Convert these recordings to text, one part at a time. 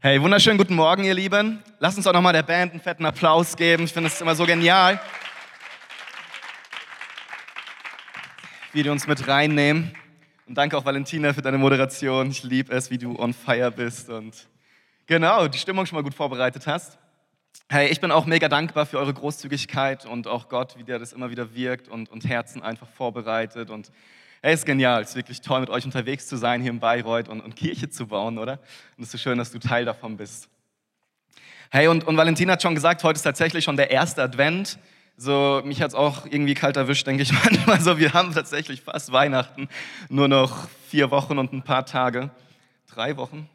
Hey, wunderschönen guten Morgen, ihr Lieben. Lass uns doch nochmal der Band einen fetten Applaus geben. Ich finde es immer so genial, wie die uns mit reinnehmen. Und danke auch Valentina für deine Moderation. Ich liebe es, wie du on fire bist und genau, die Stimmung schon mal gut vorbereitet hast. Hey, ich bin auch mega dankbar für eure Großzügigkeit und auch Gott, wie der das immer wieder wirkt und, und Herzen einfach vorbereitet. Und hey, ist genial, es ist wirklich toll, mit euch unterwegs zu sein hier in Bayreuth und, und Kirche zu bauen, oder? Und es ist so schön, dass du Teil davon bist. Hey, und, und Valentina hat schon gesagt, heute ist tatsächlich schon der erste Advent. So, mich hat es auch irgendwie kalt erwischt, denke ich manchmal so. Wir haben tatsächlich fast Weihnachten, nur noch vier Wochen und ein paar Tage. Drei Wochen?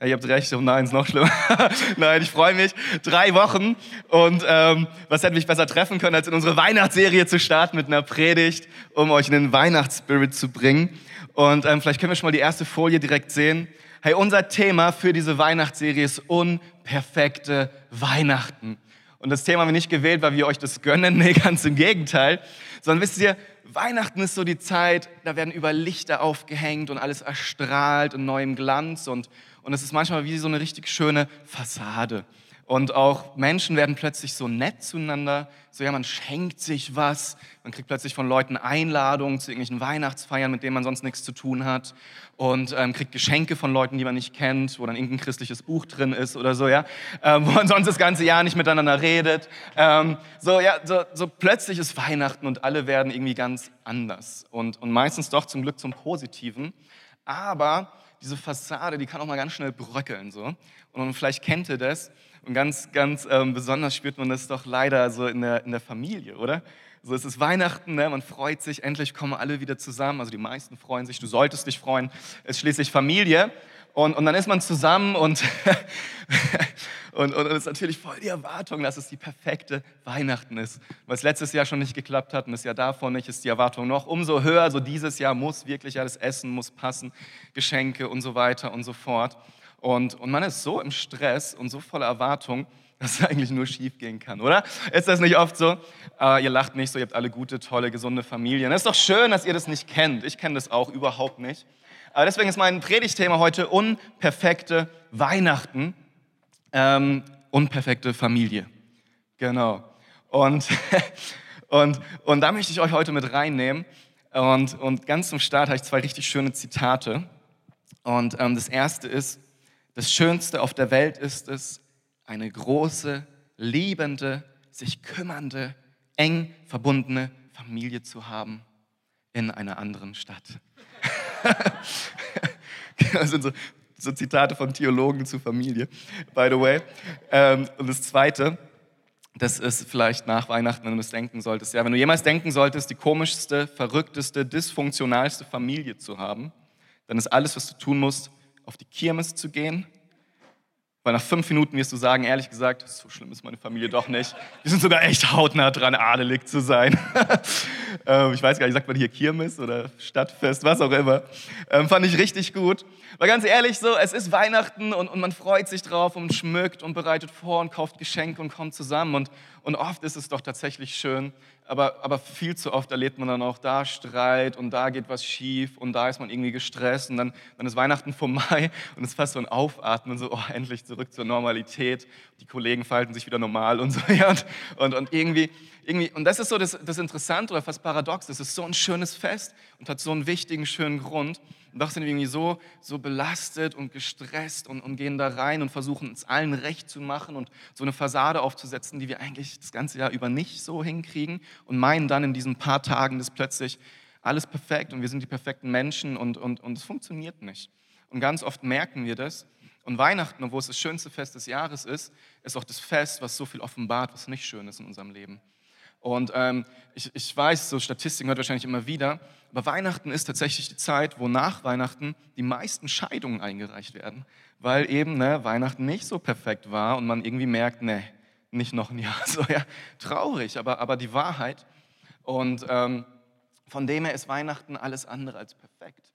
Ja, ihr habt recht, oh nein, ist noch schlimmer. nein, ich freue mich. Drei Wochen und ähm, was hätte mich besser treffen können, als in unsere Weihnachtsserie zu starten mit einer Predigt, um euch in den Weihnachtsspirit zu bringen. Und ähm, vielleicht können wir schon mal die erste Folie direkt sehen. Hey, unser Thema für diese Weihnachtsserie ist unperfekte Weihnachten. Und das Thema haben wir nicht gewählt, weil wir euch das gönnen, nee, ganz im Gegenteil. Sondern wisst ihr, Weihnachten ist so die Zeit, da werden über Lichter aufgehängt und alles erstrahlt in neuem Glanz und, und es ist manchmal wie so eine richtig schöne Fassade. Und auch Menschen werden plötzlich so nett zueinander. So, ja, man schenkt sich was. Man kriegt plötzlich von Leuten Einladungen zu irgendwelchen Weihnachtsfeiern, mit denen man sonst nichts zu tun hat. Und ähm, kriegt Geschenke von Leuten, die man nicht kennt, wo dann irgendein christliches Buch drin ist oder so, ja. Ähm, wo man sonst das ganze Jahr nicht miteinander redet. Ähm, so, ja, so, so plötzlich ist Weihnachten und alle werden irgendwie ganz anders. Und, und meistens doch zum Glück zum Positiven. Aber diese Fassade, die kann auch mal ganz schnell bröckeln. So. Und vielleicht kennt ihr das. Und ganz, ganz ähm, besonders spürt man das doch leider so in der, in der Familie, oder? So, es ist Weihnachten, ne? man freut sich, endlich kommen alle wieder zusammen. Also die meisten freuen sich, du solltest dich freuen. Es ist schließlich Familie. Und, und dann ist man zusammen und, und, und es ist natürlich voll die Erwartung, dass es die perfekte Weihnachten ist. Es letztes Jahr schon nicht geklappt hat und das Jahr davor nicht, ist die Erwartung noch umso höher. Also dieses Jahr muss wirklich alles Essen, muss passen, Geschenke und so weiter und so fort. Und, und man ist so im Stress und so voller Erwartung, dass es eigentlich nur schief gehen kann, oder? Ist das nicht oft so? Uh, ihr lacht nicht so, ihr habt alle gute, tolle, gesunde Familien. Es ist doch schön, dass ihr das nicht kennt. Ich kenne das auch überhaupt nicht. Aber deswegen ist mein Predigtthema heute unperfekte Weihnachten, ähm, unperfekte Familie. Genau. Und, und, und da möchte ich euch heute mit reinnehmen. Und, und ganz zum Start habe ich zwei richtig schöne Zitate. Und ähm, das erste ist, das Schönste auf der Welt ist es, eine große, liebende, sich kümmernde, eng verbundene Familie zu haben in einer anderen Stadt. das sind so, so, Zitate von Theologen zu Familie, by the way. Ähm, und das Zweite, das ist vielleicht nach Weihnachten, wenn du das denken solltest. Ja, wenn du jemals denken solltest, die komischste, verrückteste, dysfunktionalste Familie zu haben, dann ist alles, was du tun musst, auf die Kirmes zu gehen weil nach fünf Minuten wirst du sagen, ehrlich gesagt, so schlimm ist meine Familie doch nicht. Die sind sogar echt hautnah dran, adelig zu sein. ähm, ich weiß gar nicht, sagt man hier Kirmes oder Stadtfest, was auch immer. Ähm, fand ich richtig gut. Weil ganz ehrlich, so, es ist Weihnachten und, und man freut sich drauf und schmückt und bereitet vor und kauft Geschenke und kommt zusammen. Und, und oft ist es doch tatsächlich schön, aber, aber viel zu oft erlebt man dann auch da Streit und da geht was schief und da ist man irgendwie gestresst und dann, dann ist Weihnachten vorbei und es ist fast so ein Aufatmen, so oh, endlich zurück zur Normalität. Die Kollegen verhalten sich wieder normal und so. Ja, und, und, irgendwie, irgendwie, und das ist so das, das Interessante oder fast paradox, das ist so ein schönes Fest und hat so einen wichtigen, schönen Grund. Und doch sind wir irgendwie so, so belastet und gestresst und, und gehen da rein und versuchen es allen recht zu machen und so eine Fassade aufzusetzen, die wir eigentlich das ganze Jahr über nicht so hinkriegen und meinen dann in diesen paar Tagen, das plötzlich alles perfekt und wir sind die perfekten Menschen und, und, und es funktioniert nicht. Und ganz oft merken wir das. Und Weihnachten, wo es das schönste Fest des Jahres ist, ist auch das Fest, was so viel offenbart, was nicht schön ist in unserem Leben. Und ähm, ich, ich weiß, so Statistiken hört wahrscheinlich immer wieder, aber Weihnachten ist tatsächlich die Zeit, wo nach Weihnachten die meisten Scheidungen eingereicht werden, weil eben ne, Weihnachten nicht so perfekt war und man irgendwie merkt, ne, nicht noch ein Jahr. So, ja, traurig, aber, aber die Wahrheit. Und ähm, von dem her ist Weihnachten alles andere als perfekt.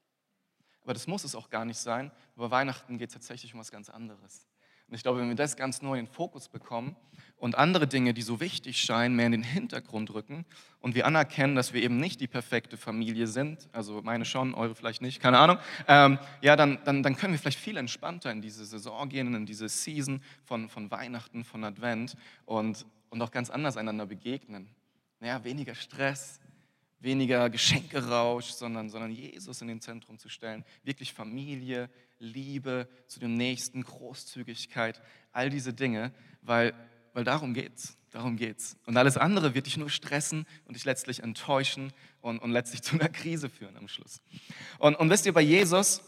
Aber das muss es auch gar nicht sein. Bei Weihnachten geht es tatsächlich um was ganz anderes. Und ich glaube, wenn wir das ganz neu in den Fokus bekommen und andere Dinge, die so wichtig scheinen, mehr in den Hintergrund rücken und wir anerkennen, dass wir eben nicht die perfekte Familie sind, also meine schon, eure vielleicht nicht, keine Ahnung, ähm, ja, dann, dann, dann können wir vielleicht viel entspannter in diese Saison gehen, in diese Season von, von Weihnachten, von Advent und, und auch ganz anders einander begegnen. Ja, weniger Stress, weniger Geschenkerausch, sondern, sondern Jesus in den Zentrum zu stellen. Wirklich Familie, Liebe zu dem Nächsten, Großzügigkeit, all diese Dinge, weil weil darum geht's. Darum geht's. Und alles andere wird dich nur stressen und dich letztlich enttäuschen und, und letztlich zu einer Krise führen am Schluss. Und, und wisst ihr, bei Jesus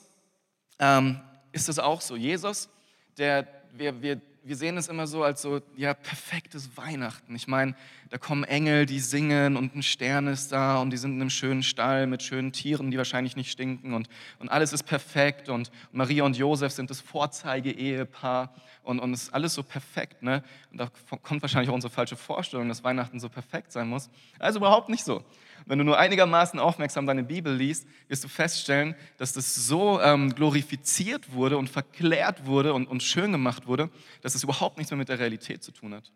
ähm, ist es auch so. Jesus, der, wir, wir, wir sehen es immer so als so, ja, perfektes Weihnachten. Ich meine, da kommen Engel, die singen und ein Stern ist da und die sind in einem schönen Stall mit schönen Tieren, die wahrscheinlich nicht stinken und, und alles ist perfekt und Maria und Josef sind das Vorzeige-Ehepaar und, und es ist alles so perfekt. Ne? Und da kommt wahrscheinlich auch unsere falsche Vorstellung, dass Weihnachten so perfekt sein muss. Also überhaupt nicht so. Wenn du nur einigermaßen aufmerksam deine Bibel liest, wirst du feststellen, dass das so ähm, glorifiziert wurde und verklärt wurde und, und schön gemacht wurde, dass es überhaupt nichts mehr mit der Realität zu tun hat.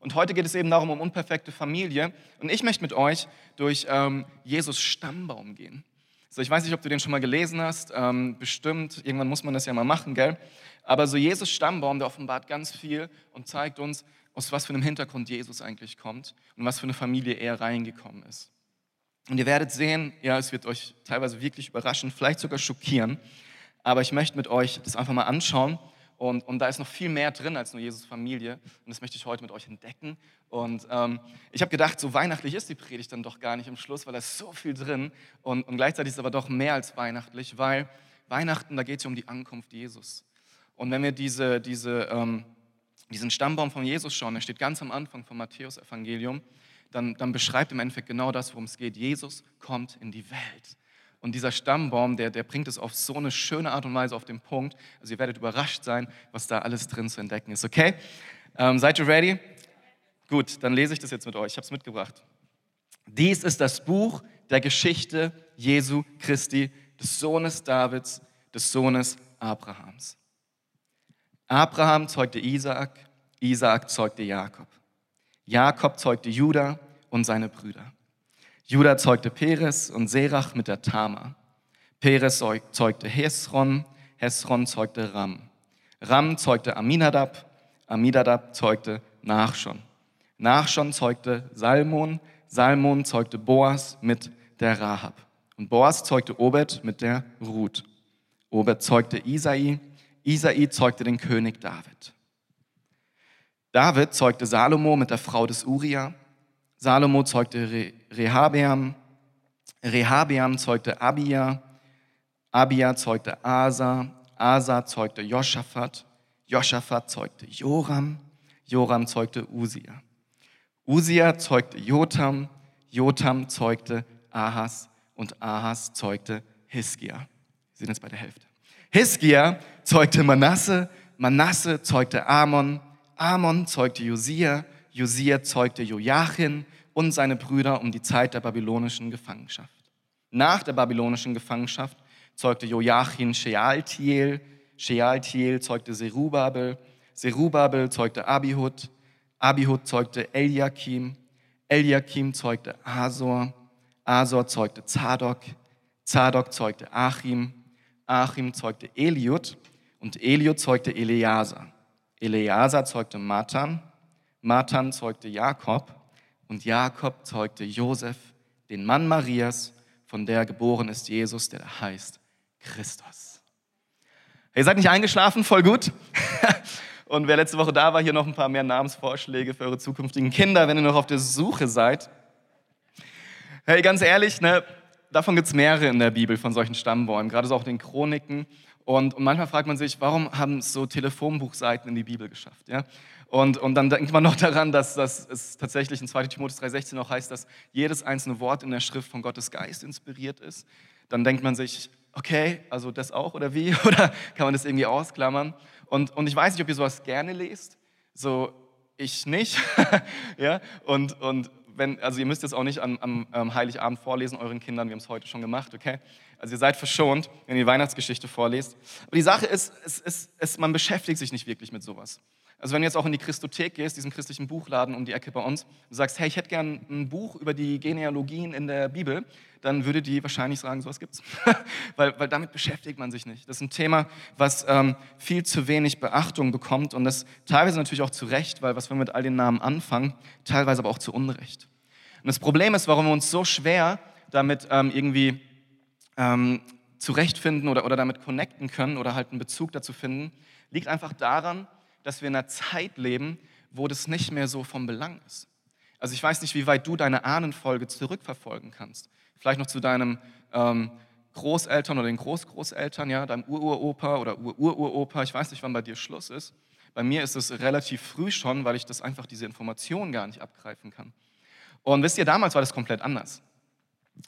Und heute geht es eben darum, um unperfekte Familie. Und ich möchte mit euch durch ähm, Jesus Stammbaum gehen. So, ich weiß nicht, ob du den schon mal gelesen hast. Ähm, bestimmt, irgendwann muss man das ja mal machen, gell? Aber so Jesus Stammbaum, der offenbart ganz viel und zeigt uns, aus was für einem Hintergrund Jesus eigentlich kommt und was für eine Familie er reingekommen ist. Und ihr werdet sehen, ja, es wird euch teilweise wirklich überraschen, vielleicht sogar schockieren, aber ich möchte mit euch das einfach mal anschauen. Und, und da ist noch viel mehr drin als nur Jesus Familie. Und das möchte ich heute mit euch entdecken. Und ähm, ich habe gedacht, so weihnachtlich ist die Predigt dann doch gar nicht im Schluss, weil da ist so viel drin. Und, und gleichzeitig ist es aber doch mehr als weihnachtlich, weil Weihnachten, da geht es ja um die Ankunft Jesus. Und wenn wir diese, diese, ähm, diesen Stammbaum von Jesus schauen, der steht ganz am Anfang vom Matthäus-Evangelium, dann, dann beschreibt im Endeffekt genau das, worum es geht. Jesus kommt in die Welt. Und dieser Stammbaum, der, der bringt es auf so eine schöne Art und Weise auf den Punkt. Also ihr werdet überrascht sein, was da alles drin zu entdecken ist. Okay? Ähm, seid ihr ready? Gut, dann lese ich das jetzt mit euch. Ich habe es mitgebracht. Dies ist das Buch der Geschichte Jesu Christi, des Sohnes Davids, des Sohnes Abrahams. Abraham zeugte Isaak, Isaak zeugte Jakob. Jakob zeugte Judah und seine Brüder. Judah zeugte Peres und Serach mit der Tama. Peres zeugte Hesron, Hesron zeugte Ram. Ram zeugte Aminadab, Aminadab zeugte Nachschon. Nachschon zeugte Salmon, Salmon zeugte Boas mit der Rahab. Und Boas zeugte Obed mit der Ruth. Obed zeugte Isai, Isai zeugte den König David. David zeugte Salomo mit der Frau des Uria. Salomo zeugte Re Rehabeam. Rehabeam zeugte Abia. Abia zeugte Asa. Asa zeugte Joschafat. Joschafat zeugte Joram. Joram zeugte Usia. Usia zeugte Jotam. Jotam zeugte Ahas. Und Ahas zeugte Hiskia. Wir sind jetzt bei der Hälfte. Hiskia zeugte Manasse. Manasse zeugte Amon. Amon zeugte Josia, Josia zeugte Joachim und seine Brüder um die Zeit der babylonischen Gefangenschaft. Nach der babylonischen Gefangenschaft zeugte Joachim Shealtiel, Shealtiel zeugte Serubabel, Serubabel zeugte Abihud, Abihud zeugte Eliakim, Eliakim zeugte Asor, Asor zeugte Zadok, Zadok zeugte Achim, Achim zeugte Eliud und Eliud zeugte Eleazar. Eleazar zeugte Matan, Matan zeugte Jakob und Jakob zeugte Josef, den Mann Marias, von der geboren ist Jesus, der heißt Christus. Ihr seid nicht eingeschlafen, voll gut. Und wer letzte Woche da war, hier noch ein paar mehr Namensvorschläge für eure zukünftigen Kinder, wenn ihr noch auf der Suche seid. Hey, ganz ehrlich, ne, davon gibt es mehrere in der Bibel von solchen Stammbäumen, gerade so auch den Chroniken. Und, und, manchmal fragt man sich, warum haben es so Telefonbuchseiten in die Bibel geschafft? Ja? Und, und dann denkt man noch daran, dass, dass es tatsächlich in 2 Timotheus 3,16 auch heißt, dass jedes einzelne Wort in der Schrift von Gottes Geist inspiriert ist. Dann denkt man sich, okay, also das auch oder wie? Oder kann man das irgendwie ausklammern? Und, und ich weiß nicht, ob ihr sowas gerne lest. So, ich nicht. ja? Und, und wenn, also ihr müsst es auch nicht am, am, am Heiligabend vorlesen euren Kindern, wir haben es heute schon gemacht, okay? Also ihr seid verschont, wenn ihr die Weihnachtsgeschichte vorlest. Aber die Sache ist, es, es, es, man beschäftigt sich nicht wirklich mit sowas. Also wenn du jetzt auch in die Christothek gehst, diesen christlichen Buchladen um die Ecke bei uns, und sagst, hey, ich hätte gern ein Buch über die Genealogien in der Bibel, dann würde die wahrscheinlich sagen, sowas gibt's. weil, weil damit beschäftigt man sich nicht. Das ist ein Thema, was ähm, viel zu wenig Beachtung bekommt und das teilweise natürlich auch zu Recht, weil was wir mit all den Namen anfangen, teilweise aber auch zu Unrecht. Und das Problem ist, warum wir uns so schwer damit ähm, irgendwie ähm, zurechtfinden oder, oder damit connecten können oder halt einen Bezug dazu finden, liegt einfach daran, dass wir in einer Zeit leben, wo das nicht mehr so vom Belang ist. Also ich weiß nicht, wie weit du deine Ahnenfolge zurückverfolgen kannst. Vielleicht noch zu deinem ähm, Großeltern oder den Großgroßeltern, ja, deinem Ururopa oder Ururopa. Ich weiß nicht, wann bei dir Schluss ist. Bei mir ist es relativ früh schon, weil ich das einfach diese Information gar nicht abgreifen kann. Und wisst ihr, damals war das komplett anders.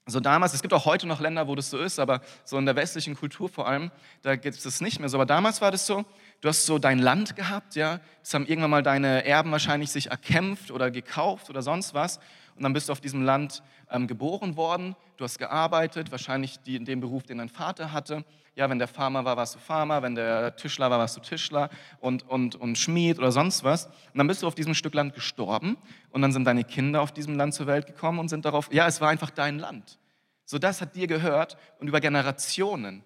So damals, es gibt auch heute noch Länder, wo das so ist, aber so in der westlichen Kultur vor allem, da gibt es das nicht mehr so. Aber damals war das so, du hast so dein Land gehabt, ja, das haben irgendwann mal deine Erben wahrscheinlich sich erkämpft oder gekauft oder sonst was. Und dann bist du auf diesem Land ähm, geboren worden, du hast gearbeitet, wahrscheinlich die, in dem Beruf, den dein Vater hatte. Ja, wenn der Farmer war, warst du Farmer, wenn der Tischler war, warst du Tischler und, und, und Schmied oder sonst was. Und dann bist du auf diesem Stück Land gestorben und dann sind deine Kinder auf diesem Land zur Welt gekommen und sind darauf, ja, es war einfach dein Land. So, das hat dir gehört und über Generationen.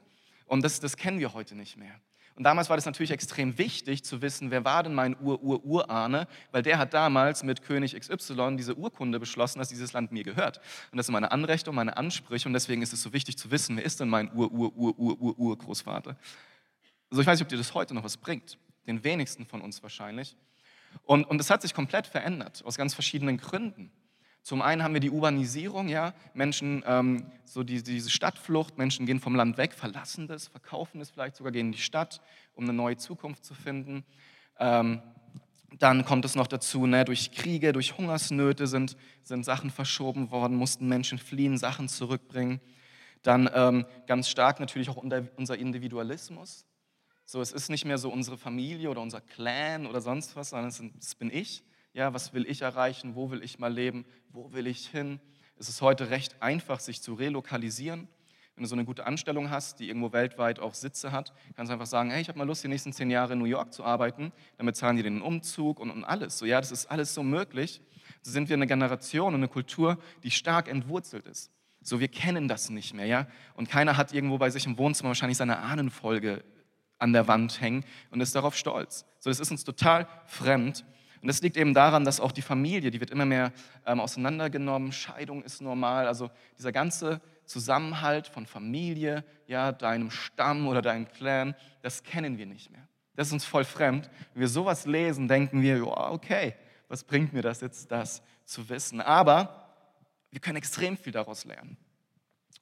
Und das, das kennen wir heute nicht mehr. Und damals war das natürlich extrem wichtig zu wissen, wer war denn mein Ur-Ur-Urahne, weil der hat damals mit König XY diese Urkunde beschlossen, dass dieses Land mir gehört. Und das sind meine Anrechte und meine Ansprüche und deswegen ist es so wichtig zu wissen, wer ist denn mein Ur-Ur-Ur-Ur-Ur-Urgroßvater. Also ich weiß nicht, ob dir das heute noch was bringt. Den wenigsten von uns wahrscheinlich. Und, und das hat sich komplett verändert, aus ganz verschiedenen Gründen. Zum einen haben wir die Urbanisierung, ja, Menschen, ähm, so die, diese Stadtflucht, Menschen gehen vom Land weg, verlassen das, verkaufen es vielleicht sogar, gehen in die Stadt, um eine neue Zukunft zu finden. Ähm, dann kommt es noch dazu, ne, durch Kriege, durch Hungersnöte sind, sind Sachen verschoben worden, mussten Menschen fliehen, Sachen zurückbringen. Dann ähm, ganz stark natürlich auch unser Individualismus. So, es ist nicht mehr so unsere Familie oder unser Clan oder sonst was, sondern es bin ich. Ja, was will ich erreichen? Wo will ich mal leben? Wo will ich hin? Es ist heute recht einfach, sich zu relokalisieren. Wenn du so eine gute Anstellung hast, die irgendwo weltweit auch Sitze hat, kannst du einfach sagen, hey, ich habe mal Lust, die nächsten zehn Jahre in New York zu arbeiten. Damit zahlen die den Umzug und, und alles. So, ja, das ist alles so möglich. So sind wir eine Generation und eine Kultur, die stark entwurzelt ist. So, wir kennen das nicht mehr, ja. Und keiner hat irgendwo bei sich im Wohnzimmer wahrscheinlich seine Ahnenfolge an der Wand hängen und ist darauf stolz. So, das ist uns total fremd. Und das liegt eben daran, dass auch die Familie, die wird immer mehr ähm, auseinandergenommen, Scheidung ist normal, also dieser ganze Zusammenhalt von Familie, ja, deinem Stamm oder deinem Clan, das kennen wir nicht mehr. Das ist uns voll fremd. Wenn wir sowas lesen, denken wir, ja, okay, was bringt mir das jetzt, das zu wissen? Aber wir können extrem viel daraus lernen.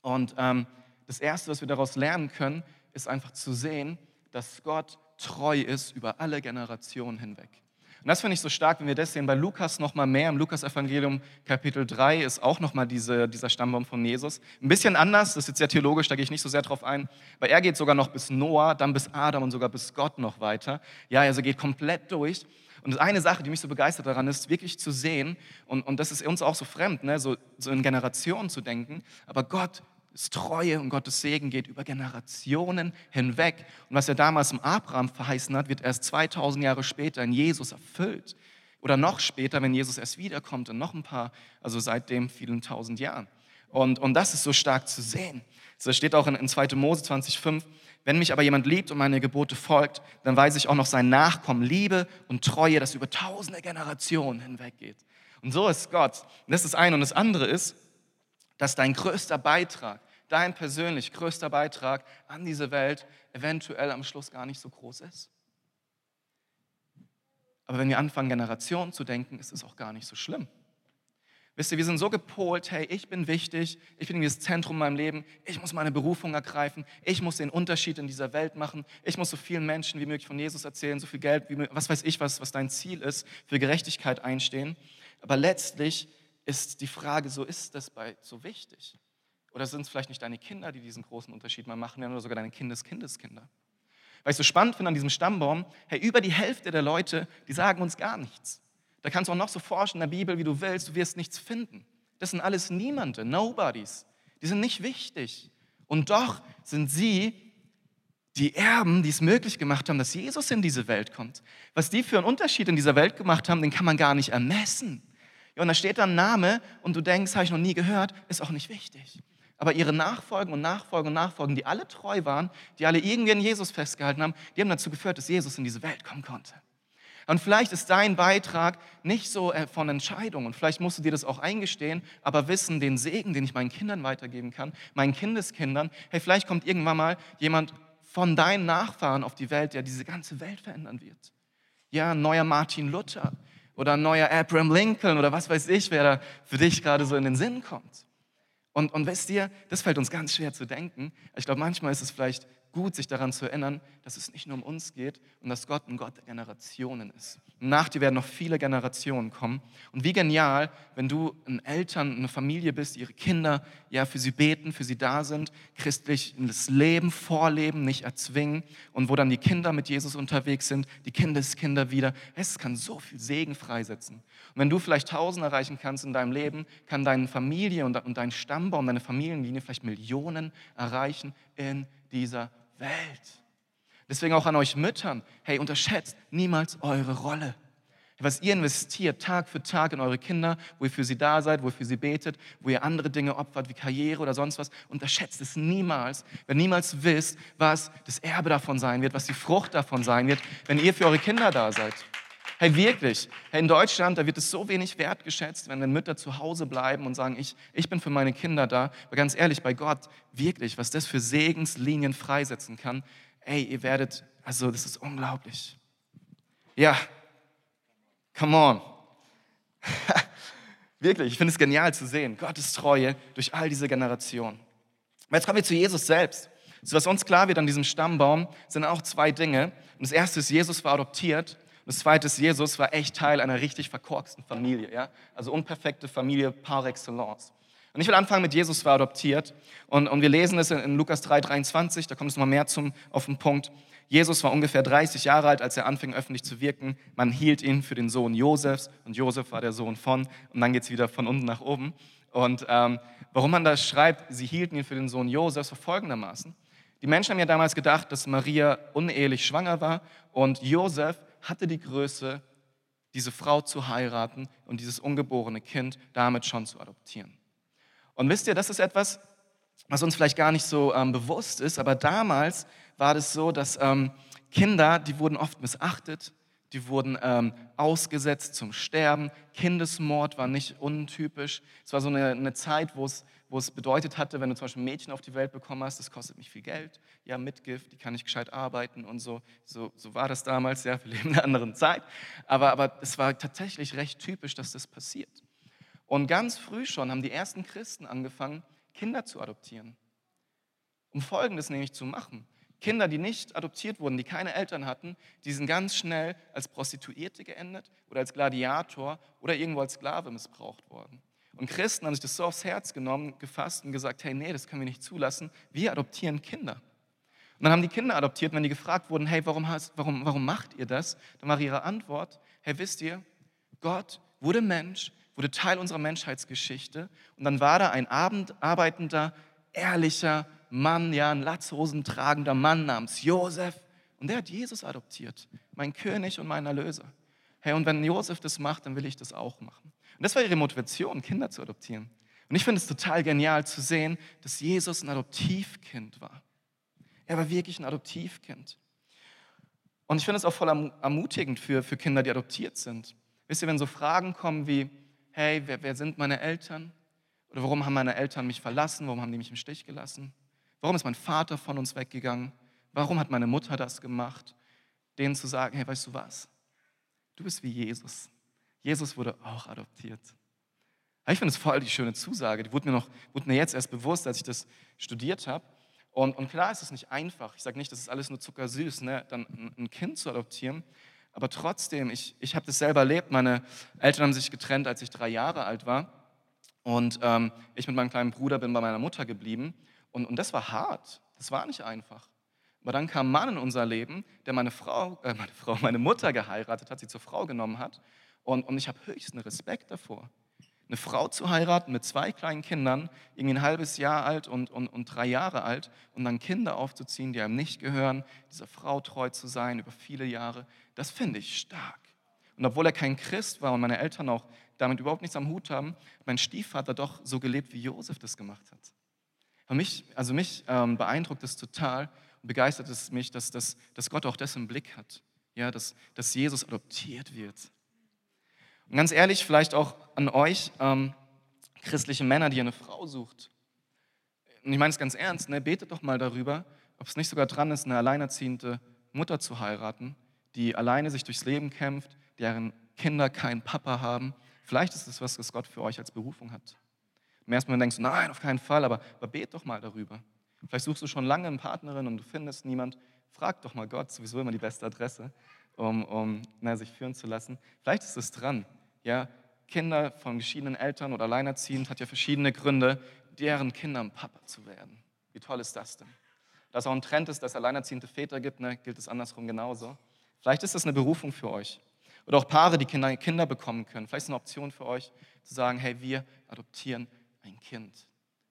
Und ähm, das Erste, was wir daraus lernen können, ist einfach zu sehen, dass Gott treu ist über alle Generationen hinweg. Und das finde ich so stark, wenn wir das sehen. Bei Lukas noch mal mehr, im Lukas-Evangelium Kapitel 3 ist auch noch mal diese, dieser Stammbaum von Jesus. Ein bisschen anders, das ist jetzt sehr theologisch, da gehe ich nicht so sehr drauf ein, weil er geht sogar noch bis Noah, dann bis Adam und sogar bis Gott noch weiter. Ja, also geht komplett durch. Und eine Sache, die mich so begeistert daran ist, wirklich zu sehen, und, und das ist uns auch so fremd, ne, so, so in Generationen zu denken, aber Gott Treue und Gottes Segen geht über Generationen hinweg. Und was er damals im Abraham verheißen hat, wird erst 2000 Jahre später in Jesus erfüllt. Oder noch später, wenn Jesus erst wiederkommt, in noch ein paar, also seitdem vielen tausend Jahren. Und, und das ist so stark zu sehen. Das steht auch in, in 2. Mose 20,5. Wenn mich aber jemand liebt und meine Gebote folgt, dann weiß ich auch noch sein Nachkommen Liebe und Treue, das über tausende Generationen hinweggeht. Und so ist Gott. Und das ist das eine. Und das andere ist, dass dein größter Beitrag dein persönlich größter Beitrag an diese Welt eventuell am Schluss gar nicht so groß ist. Aber wenn wir anfangen, Generationen zu denken, ist es auch gar nicht so schlimm. Wisst ihr, wir sind so gepolt, hey, ich bin wichtig, ich bin das Zentrum in meinem Leben, ich muss meine Berufung ergreifen, ich muss den Unterschied in dieser Welt machen, ich muss so vielen Menschen wie möglich von Jesus erzählen, so viel Geld, wie, was weiß ich, was, was dein Ziel ist, für Gerechtigkeit einstehen. Aber letztlich ist die Frage, so ist das bei so wichtig? Oder sind es vielleicht nicht deine Kinder, die diesen großen Unterschied mal machen werden, oder sogar deine Kindeskindeskinder? Weil ich so spannend finde an diesem Stammbaum, hey, über die Hälfte der Leute, die sagen uns gar nichts. Da kannst du auch noch so forschen in der Bibel, wie du willst, du wirst nichts finden. Das sind alles Niemande, Nobodies. Die sind nicht wichtig. Und doch sind sie die Erben, die es möglich gemacht haben, dass Jesus in diese Welt kommt. Was die für einen Unterschied in dieser Welt gemacht haben, den kann man gar nicht ermessen. Ja, und da steht dann Name und du denkst, habe ich noch nie gehört, ist auch nicht wichtig. Aber ihre Nachfolgen und Nachfolgen und Nachfolgen, die alle treu waren, die alle irgendwie an Jesus festgehalten haben, die haben dazu geführt, dass Jesus in diese Welt kommen konnte. Und vielleicht ist dein Beitrag nicht so äh, von Entscheidung und vielleicht musst du dir das auch eingestehen, aber wissen, den Segen, den ich meinen Kindern weitergeben kann, meinen Kindeskindern, hey, vielleicht kommt irgendwann mal jemand von deinen Nachfahren auf die Welt, der diese ganze Welt verändern wird. Ja, ein neuer Martin Luther oder ein neuer Abraham Lincoln oder was weiß ich, wer da für dich gerade so in den Sinn kommt. Und, und wisst ihr, das fällt uns ganz schwer zu denken. Ich glaube, manchmal ist es vielleicht gut, sich daran zu erinnern, dass es nicht nur um uns geht und dass Gott ein Gott der Generationen ist. Nach dir werden noch viele Generationen kommen. Und wie genial, wenn du ein Eltern, eine Familie bist, ihre Kinder ja für sie beten, für sie da sind, christlich das Leben vorleben, nicht erzwingen und wo dann die Kinder mit Jesus unterwegs sind, die Kindeskinder wieder. Es kann so viel Segen freisetzen. Und wenn du vielleicht tausend erreichen kannst in deinem Leben, kann deine Familie und dein Stammbaum, deine Familienlinie vielleicht Millionen erreichen in dieser Welt. Deswegen auch an euch Müttern, hey, unterschätzt niemals eure Rolle. Was ihr investiert Tag für Tag in eure Kinder, wo ihr für sie da seid, wo ihr für sie betet, wo ihr andere Dinge opfert, wie Karriere oder sonst was, unterschätzt es niemals, wenn niemals wisst, was das Erbe davon sein wird, was die Frucht davon sein wird, wenn ihr für eure Kinder da seid. Hey, wirklich. Hey, in Deutschland, da wird es so wenig wertgeschätzt, wenn, wenn Mütter zu Hause bleiben und sagen, ich, ich bin für meine Kinder da. Aber ganz ehrlich, bei Gott, wirklich, was das für Segenslinien freisetzen kann, ey, ihr werdet, also das ist unglaublich. Ja, come on. wirklich, ich finde es genial zu sehen, Gottes Treue durch all diese Generationen. Aber jetzt kommen wir zu Jesus selbst. So, was uns klar wird an diesem Stammbaum, sind auch zwei Dinge. Und das erste ist, Jesus war adoptiert das zweite ist, Jesus war echt Teil einer richtig verkorksten Familie, ja? also unperfekte Familie par excellence. Und ich will anfangen mit Jesus war adoptiert. Und, und wir lesen es in, in Lukas 3, 23, da kommt es nochmal mehr zum, auf den Punkt. Jesus war ungefähr 30 Jahre alt, als er anfing öffentlich zu wirken. Man hielt ihn für den Sohn Josefs und Josef war der Sohn von. Und dann geht es wieder von unten nach oben. Und ähm, warum man das schreibt, sie hielten ihn für den Sohn Josefs, war folgendermaßen. Die Menschen haben ja damals gedacht, dass Maria unehelich schwanger war und Josef hatte die Größe, diese Frau zu heiraten und dieses ungeborene Kind damit schon zu adoptieren. Und wisst ihr, das ist etwas, was uns vielleicht gar nicht so ähm, bewusst ist, aber damals war das so, dass ähm, Kinder, die wurden oft missachtet, die wurden ähm, ausgesetzt zum Sterben. Kindesmord war nicht untypisch. Es war so eine, eine Zeit, wo es wo es bedeutet hatte, wenn du zum Beispiel ein Mädchen auf die Welt bekommen hast, das kostet mich viel Geld, ja, Mitgift, die kann nicht gescheit arbeiten und so. So, so war das damals, ja, wir leben in einer anderen Zeit. Aber, aber es war tatsächlich recht typisch, dass das passiert. Und ganz früh schon haben die ersten Christen angefangen, Kinder zu adoptieren. Um Folgendes nämlich zu machen. Kinder, die nicht adoptiert wurden, die keine Eltern hatten, die sind ganz schnell als Prostituierte geendet oder als Gladiator oder irgendwo als Sklave missbraucht worden. Und Christen haben sich das so aufs Herz genommen, gefasst und gesagt, hey, nee, das können wir nicht zulassen. Wir adoptieren Kinder. Und dann haben die Kinder adoptiert, wenn die gefragt wurden, hey, warum, hast, warum, warum macht ihr das? Dann war ihre Antwort, hey, wisst ihr, Gott wurde Mensch, wurde Teil unserer Menschheitsgeschichte und dann war da ein arbeitender, ehrlicher Mann, ja, ein Latzhosen tragender Mann namens Josef und der hat Jesus adoptiert, mein König und mein Erlöser. Hey, und wenn Josef das macht, dann will ich das auch machen. Und das war ihre Motivation, Kinder zu adoptieren. Und ich finde es total genial zu sehen, dass Jesus ein Adoptivkind war. Er war wirklich ein Adoptivkind. Und ich finde es auch voll ermutigend für, für Kinder, die adoptiert sind. Wisst ihr, wenn so Fragen kommen wie, hey, wer, wer sind meine Eltern? Oder warum haben meine Eltern mich verlassen? Warum haben die mich im Stich gelassen? Warum ist mein Vater von uns weggegangen? Warum hat meine Mutter das gemacht? Denen zu sagen, hey, weißt du was? Du bist wie Jesus. Jesus wurde auch adoptiert. Ich finde es voll die schöne Zusage. Die wurde mir, noch, wurde mir jetzt erst bewusst, als ich das studiert habe. Und, und klar ist es nicht einfach. Ich sage nicht, das ist alles nur zuckersüß, ne? dann ein Kind zu adoptieren. Aber trotzdem, ich, ich habe das selber erlebt. Meine Eltern haben sich getrennt, als ich drei Jahre alt war. Und ähm, ich mit meinem kleinen Bruder bin bei meiner Mutter geblieben. Und, und das war hart. Das war nicht einfach. Aber dann kam ein Mann in unser Leben, der meine Frau, äh, meine Frau, meine Mutter geheiratet hat, sie zur Frau genommen hat. Und, und ich habe höchsten Respekt davor. Eine Frau zu heiraten mit zwei kleinen Kindern, irgendwie ein halbes Jahr alt und, und, und drei Jahre alt, und dann Kinder aufzuziehen, die einem nicht gehören, dieser Frau treu zu sein über viele Jahre, das finde ich stark. Und obwohl er kein Christ war und meine Eltern auch damit überhaupt nichts am Hut haben, mein Stiefvater doch so gelebt, wie Josef das gemacht hat. Und mich, also mich ähm, beeindruckt es total und begeistert es mich, dass, dass, dass Gott auch das im Blick hat, ja, dass, dass Jesus adoptiert wird. Und ganz ehrlich, vielleicht auch an euch, ähm, christliche Männer, die eine Frau sucht. Und ich meine es ganz ernst, ne? betet doch mal darüber, ob es nicht sogar dran ist, eine alleinerziehende Mutter zu heiraten, die alleine sich durchs Leben kämpft, deren Kinder keinen Papa haben. Vielleicht ist es was, was Gott für euch als Berufung hat. Im ersten Moment denkst du, nein, auf keinen Fall, aber, aber bet doch mal darüber. Vielleicht suchst du schon lange eine Partnerin und du findest niemand. Frag doch mal Gott, sowieso immer die beste Adresse, um, um na, sich führen zu lassen. Vielleicht ist es dran. Ja, Kinder von geschiedenen Eltern oder alleinerziehend hat ja verschiedene Gründe, deren Kindern Papa zu werden. Wie toll ist das denn? Dass auch ein Trend ist, dass es alleinerziehende Väter gibt, ne, gilt es andersrum genauso. Vielleicht ist das eine Berufung für euch. Oder auch Paare, die Kinder, Kinder bekommen können. Vielleicht ist es eine Option für euch, zu sagen, hey, wir adoptieren ein Kind.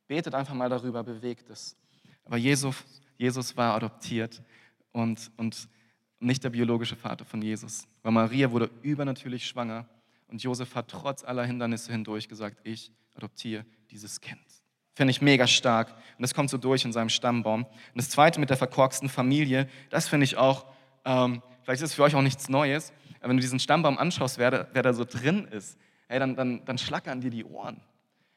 Betet einfach mal darüber, bewegt es. Aber Jesus, Jesus war adoptiert und, und nicht der biologische Vater von Jesus. Weil Maria wurde übernatürlich schwanger und Josef hat trotz aller Hindernisse hindurch gesagt, ich adoptiere dieses Kind. Finde ich mega stark. Und das kommt so durch in seinem Stammbaum. Und das Zweite mit der verkorksten Familie, das finde ich auch, ähm, vielleicht ist es für euch auch nichts Neues, aber wenn du diesen Stammbaum anschaust, wer, wer da so drin ist, hey, dann, dann, dann schlackern dir die Ohren.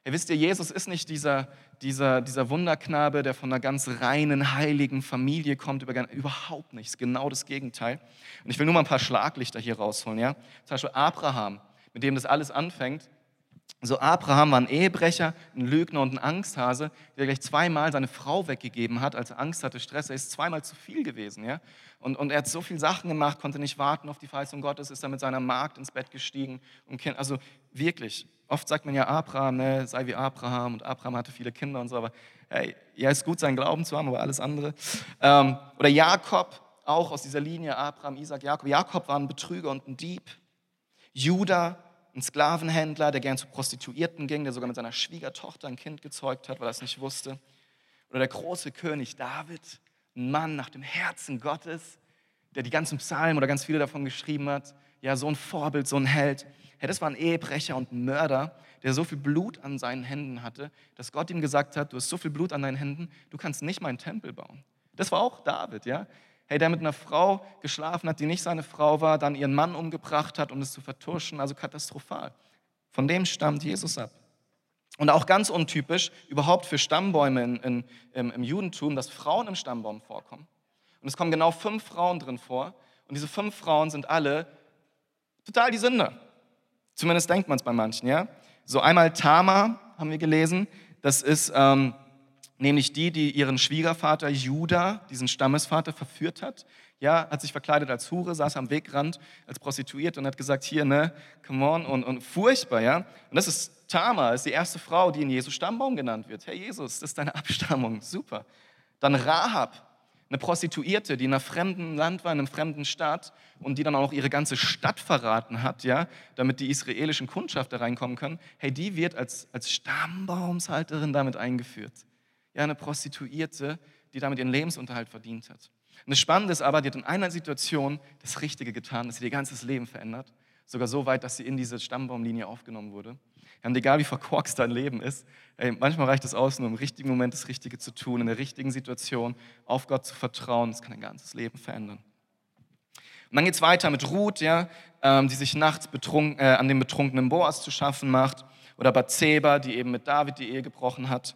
Hey, wisst ihr, Jesus ist nicht dieser, dieser, dieser Wunderknabe, der von einer ganz reinen, heiligen Familie kommt, überhaupt nichts, genau das Gegenteil. Und ich will nur mal ein paar Schlaglichter hier rausholen. Ja? Zum Beispiel Abraham, mit dem das alles anfängt. So Abraham war ein Ehebrecher, ein Lügner und ein Angsthase, der gleich zweimal seine Frau weggegeben hat, als er Angst hatte, Stress. Er ist zweimal zu viel gewesen. Ja? Und, und er hat so viele Sachen gemacht, konnte nicht warten auf die Verheißung Gottes, ist dann mit seiner Magd ins Bett gestiegen. Und kind, also wirklich, oft sagt man ja Abraham, ne, sei wie Abraham und Abraham hatte viele Kinder und so, aber hey, ja, ist gut, seinen Glauben zu haben, aber alles andere. Ähm, oder Jakob, auch aus dieser Linie Abraham, Isaac, Jakob. Jakob war ein Betrüger und ein Dieb. Judah, ein Sklavenhändler, der gern zu Prostituierten ging, der sogar mit seiner Schwiegertochter ein Kind gezeugt hat, weil er es nicht wusste. Oder der große König David, ein Mann nach dem Herzen Gottes, der die ganzen Psalmen oder ganz viele davon geschrieben hat. Ja, so ein Vorbild, so ein Held. Hey, das war ein Ehebrecher und ein Mörder, der so viel Blut an seinen Händen hatte, dass Gott ihm gesagt hat, du hast so viel Blut an deinen Händen, du kannst nicht meinen Tempel bauen. Das war auch David, ja hey, der mit einer Frau geschlafen hat, die nicht seine Frau war, dann ihren Mann umgebracht hat, um es zu vertuschen, also katastrophal. Von dem stammt Jesus ab. Und auch ganz untypisch überhaupt für Stammbäume in, in, im, im Judentum, dass Frauen im Stammbaum vorkommen. Und es kommen genau fünf Frauen drin vor. Und diese fünf Frauen sind alle total die Sünder. Zumindest denkt man es bei manchen, ja. So einmal Tama haben wir gelesen. Das ist ähm, nämlich die, die ihren Schwiegervater Judah, diesen Stammesvater, verführt hat. Ja, hat sich verkleidet als Hure, saß am Wegrand als Prostituierte und hat gesagt, hier, ne, come on, und, und furchtbar, ja. Und das ist Tama, ist die erste Frau, die in Jesus Stammbaum genannt wird. Herr Jesus, das ist deine Abstammung, super. Dann Rahab, eine Prostituierte, die in einem fremden Land war, in einem fremden Staat und die dann auch ihre ganze Stadt verraten hat, ja, damit die israelischen Kundschafter reinkommen können. Hey, die wird als, als Stammbaumshalterin damit eingeführt ja, eine Prostituierte, die damit ihren Lebensunterhalt verdient hat. Und das Spannende ist aber, die hat in einer Situation das Richtige getan, dass sie ihr ganzes Leben verändert. Sogar so weit, dass sie in diese Stammbaumlinie aufgenommen wurde. Und egal wie verkorkst dein Leben ist, ey, manchmal reicht es aus, nur im richtigen Moment das Richtige zu tun, in der richtigen Situation auf Gott zu vertrauen. Das kann dein ganzes Leben verändern. Und dann geht es weiter mit Ruth, ja, ähm, die sich nachts betrunken, äh, an dem betrunkenen Boas zu schaffen macht. Oder Bathseba, die eben mit David die Ehe gebrochen hat.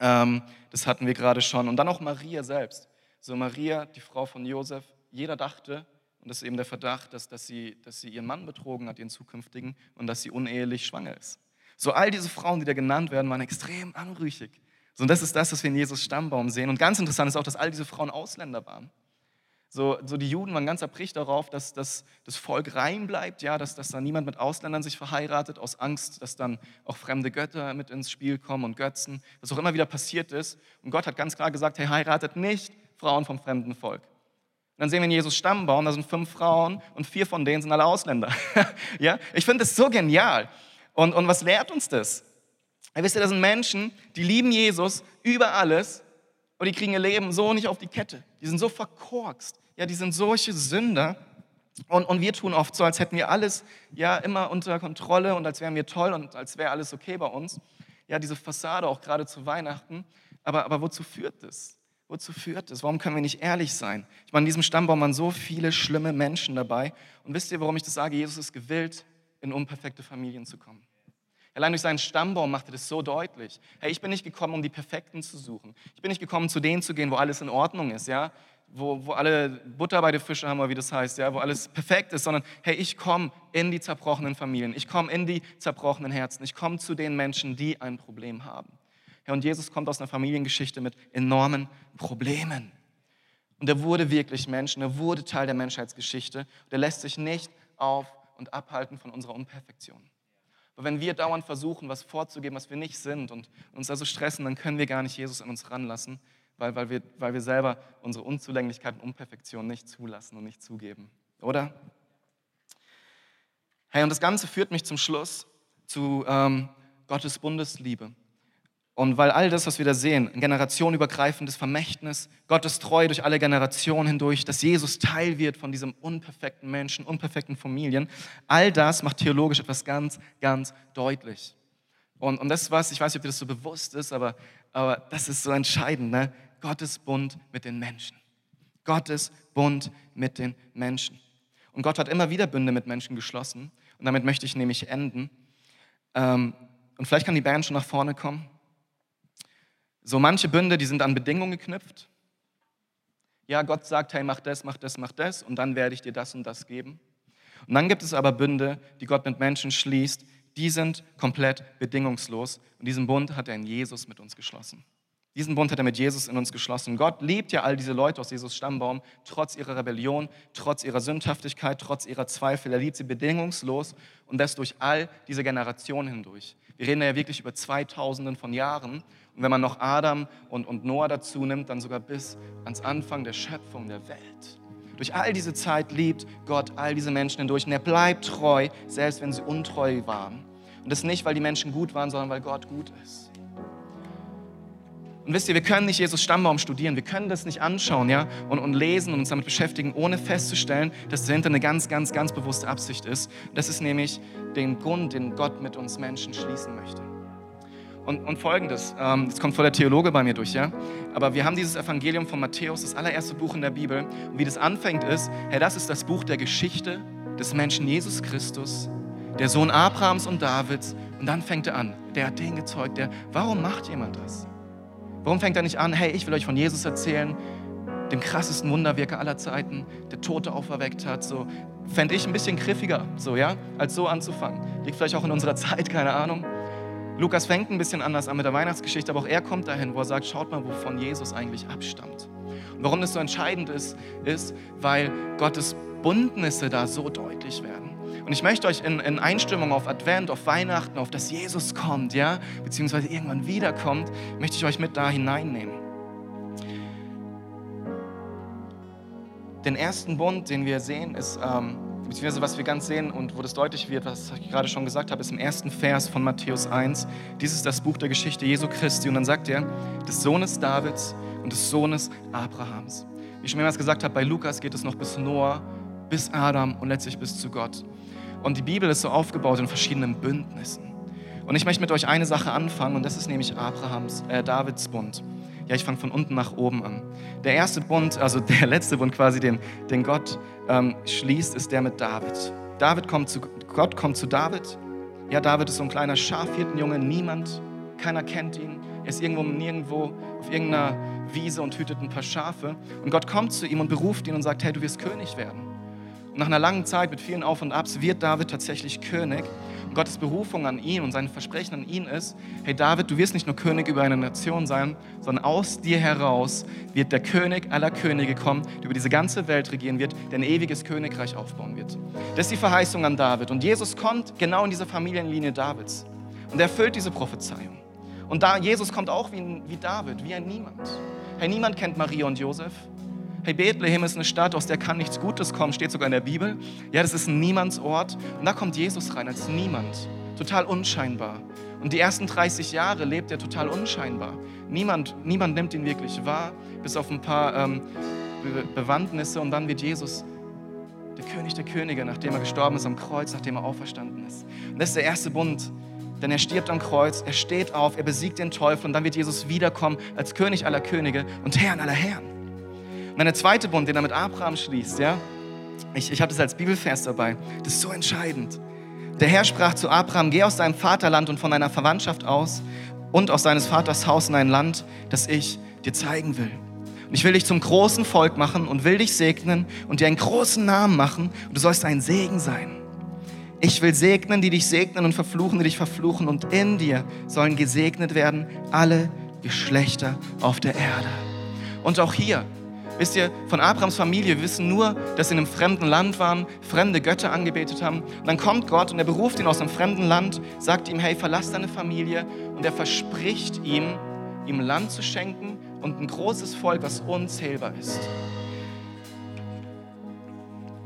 Ähm, das hatten wir gerade schon. Und dann auch Maria selbst. So Maria, die Frau von Josef. Jeder dachte, und das ist eben der Verdacht, dass, dass, sie, dass sie ihren Mann betrogen hat, ihren zukünftigen, und dass sie unehelich schwanger ist. So all diese Frauen, die da genannt werden, waren extrem anrüchig. So, und das ist das, was wir in Jesus Stammbaum sehen. Und ganz interessant ist auch, dass all diese Frauen Ausländer waren. So, so die Juden waren ganz erbricht darauf, dass, dass das Volk rein bleibt, ja, dass, dass da niemand mit Ausländern sich verheiratet, aus Angst, dass dann auch fremde Götter mit ins Spiel kommen und Götzen, was auch immer wieder passiert ist. Und Gott hat ganz klar gesagt, hey, heiratet nicht Frauen vom fremden Volk. Und dann sehen wir in Jesus Stammbaum, da sind fünf Frauen und vier von denen sind alle Ausländer. ja? Ich finde das so genial. Und, und was lehrt uns das? Ja, wisst ihr, das sind Menschen, die lieben Jesus über alles und die kriegen ihr Leben so nicht auf die Kette. Die sind so verkorkst. Ja, die sind solche Sünder. Und, und wir tun oft so, als hätten wir alles ja immer unter Kontrolle und als wären wir toll und als wäre alles okay bei uns. Ja, diese Fassade auch gerade zu Weihnachten. Aber, aber wozu führt das? Wozu führt das? Warum können wir nicht ehrlich sein? Ich meine, in diesem Stammbaum waren so viele schlimme Menschen dabei. Und wisst ihr, warum ich das sage? Jesus ist gewillt, in unperfekte Familien zu kommen. Allein durch seinen Stammbaum macht er das so deutlich. Hey, ich bin nicht gekommen, um die Perfekten zu suchen. Ich bin nicht gekommen, zu denen zu gehen, wo alles in Ordnung ist, ja? Wo, wo alle Butter bei den Fischen haben, wie das heißt, ja? Wo alles perfekt ist, sondern hey, ich komme in die zerbrochenen Familien. Ich komme in die zerbrochenen Herzen. Ich komme zu den Menschen, die ein Problem haben. Ja, und Jesus kommt aus einer Familiengeschichte mit enormen Problemen. Und er wurde wirklich Mensch, und er wurde Teil der Menschheitsgeschichte. Und er lässt sich nicht auf und abhalten von unserer Unperfektion. Aber wenn wir dauernd versuchen, was vorzugeben, was wir nicht sind und uns also stressen, dann können wir gar nicht Jesus an uns ranlassen, weil, weil, wir, weil wir selber unsere Unzulänglichkeit und Unperfektion nicht zulassen und nicht zugeben. Oder? Hey, und das Ganze führt mich zum Schluss zu ähm, Gottes Bundesliebe. Und weil all das, was wir da sehen, ein generationenübergreifendes Vermächtnis, Gottes Treue durch alle Generationen hindurch, dass Jesus Teil wird von diesem unperfekten Menschen, unperfekten Familien, all das macht theologisch etwas ganz, ganz deutlich. Und, und das ist was, ich weiß nicht, ob dir das so bewusst ist, aber, aber das ist so entscheidend, ne? Gottes Bund mit den Menschen. Gottes Bund mit den Menschen. Und Gott hat immer wieder Bünde mit Menschen geschlossen. Und damit möchte ich nämlich enden. Ähm, und vielleicht kann die Band schon nach vorne kommen. So manche Bünde, die sind an Bedingungen geknüpft. Ja, Gott sagt, hey, mach das, mach das, mach das und dann werde ich dir das und das geben. Und dann gibt es aber Bünde, die Gott mit Menschen schließt, die sind komplett bedingungslos. Und diesen Bund hat er in Jesus mit uns geschlossen. Diesen Bund hat er mit Jesus in uns geschlossen. Gott liebt ja all diese Leute aus Jesus Stammbaum, trotz ihrer Rebellion, trotz ihrer Sündhaftigkeit, trotz ihrer Zweifel. Er liebt sie bedingungslos und das durch all diese Generationen hindurch. Wir reden ja wirklich über 2000 von Jahren. Und wenn man noch Adam und, und Noah dazu nimmt, dann sogar bis ans Anfang der Schöpfung der Welt. Durch all diese Zeit liebt Gott all diese Menschen hindurch und er bleibt treu, selbst wenn sie untreu waren. Und das nicht, weil die Menschen gut waren, sondern weil Gott gut ist. Und wisst ihr, wir können nicht Jesus Stammbaum studieren, wir können das nicht anschauen ja, und, und lesen und uns damit beschäftigen, ohne festzustellen, dass dahinter eine ganz, ganz, ganz bewusste Absicht ist. Das ist nämlich den Grund, den Gott mit uns Menschen schließen möchte. Und, und folgendes, ähm, das kommt vor der Theologe bei mir durch, ja. Aber wir haben dieses Evangelium von Matthäus, das allererste Buch in der Bibel. Und wie das anfängt ist, Herr, das ist das Buch der Geschichte des Menschen Jesus Christus, der Sohn Abrahams und Davids. Und dann fängt er an, der hat den gezeugt, der, warum macht jemand das? Warum fängt er nicht an, hey, ich will euch von Jesus erzählen, dem krassesten Wunderwirker aller Zeiten, der Tote auferweckt hat, so fände ich ein bisschen griffiger, so ja, als so anzufangen. Liegt vielleicht auch in unserer Zeit, keine Ahnung. Lukas fängt ein bisschen anders an mit der Weihnachtsgeschichte, aber auch er kommt dahin, wo er sagt, schaut mal, wovon Jesus eigentlich abstammt. Und warum das so entscheidend ist, ist, weil Gottes Bundnisse da so deutlich werden. Und ich möchte euch in, in, Einstimmung auf Advent, auf Weihnachten, auf das Jesus kommt, ja, beziehungsweise irgendwann wiederkommt, möchte ich euch mit da hineinnehmen. Den ersten Bund, den wir sehen, ist, ähm, beziehungsweise was wir ganz sehen und wo das deutlich wird, was ich gerade schon gesagt habe, ist im ersten Vers von Matthäus 1. Dies ist das Buch der Geschichte Jesu Christi. Und dann sagt er, des Sohnes Davids und des Sohnes Abrahams. Wie ich schon mehrmals gesagt habe, bei Lukas geht es noch bis Noah, bis Adam und letztlich bis zu Gott. Und die Bibel ist so aufgebaut in verschiedenen Bündnissen. Und ich möchte mit euch eine Sache anfangen, und das ist nämlich Abrahams, äh, Davids Bund. Ja, ich fange von unten nach oben an. Der erste Bund, also der letzte Bund quasi, den, den Gott ähm, schließt, ist der mit David. David kommt zu, Gott kommt zu David. Ja, David ist so ein kleiner Schafhirtenjunge, niemand, keiner kennt ihn. Er ist irgendwo nirgendwo auf irgendeiner Wiese und hütet ein paar Schafe. Und Gott kommt zu ihm und beruft ihn und sagt, hey, du wirst König werden. Und nach einer langen Zeit mit vielen Auf und Abs wird David tatsächlich König. Gottes Berufung an ihn und sein Versprechen an ihn ist, hey David, du wirst nicht nur König über eine Nation sein, sondern aus dir heraus wird der König aller Könige kommen, der über diese ganze Welt regieren wird, der ein ewiges Königreich aufbauen wird. Das ist die Verheißung an David. Und Jesus kommt genau in diese Familienlinie Davids. Und er erfüllt diese Prophezeiung. Und da Jesus kommt auch wie, wie David, wie ein Niemand. Hey, niemand kennt Maria und Josef. Hey, Bethlehem ist eine Stadt, aus der kann nichts Gutes kommen, steht sogar in der Bibel. Ja, das ist ein Niemandsort. Und da kommt Jesus rein als Niemand. total unscheinbar. Und die ersten 30 Jahre lebt er total unscheinbar. Niemand, niemand nimmt ihn wirklich wahr, bis auf ein paar ähm, Be Bewandtnisse. Und dann wird Jesus der König der Könige, nachdem er gestorben ist am Kreuz, nachdem er auferstanden ist. Und das ist der erste Bund, denn er stirbt am Kreuz, er steht auf, er besiegt den Teufel und dann wird Jesus wiederkommen als König aller Könige und Herrn aller Herren. Und dann der zweite Bund, den er mit Abraham schließt, ja, ich, ich habe das als Bibelvers dabei, das ist so entscheidend. Der Herr sprach zu Abraham, geh aus deinem Vaterland und von deiner Verwandtschaft aus und aus deines Vaters Haus in ein Land, das ich dir zeigen will. Und ich will dich zum großen Volk machen und will dich segnen und dir einen großen Namen machen und du sollst ein Segen sein. Ich will segnen, die dich segnen und verfluchen, die dich verfluchen und in dir sollen gesegnet werden alle Geschlechter auf der Erde. Und auch hier, wisst ihr, von Abrahams Familie, wissen nur, dass sie in einem fremden Land waren, fremde Götter angebetet haben. Und dann kommt Gott und er beruft ihn aus einem fremden Land, sagt ihm, hey, verlass deine Familie und er verspricht ihm, ihm Land zu schenken und ein großes Volk, was unzählbar ist.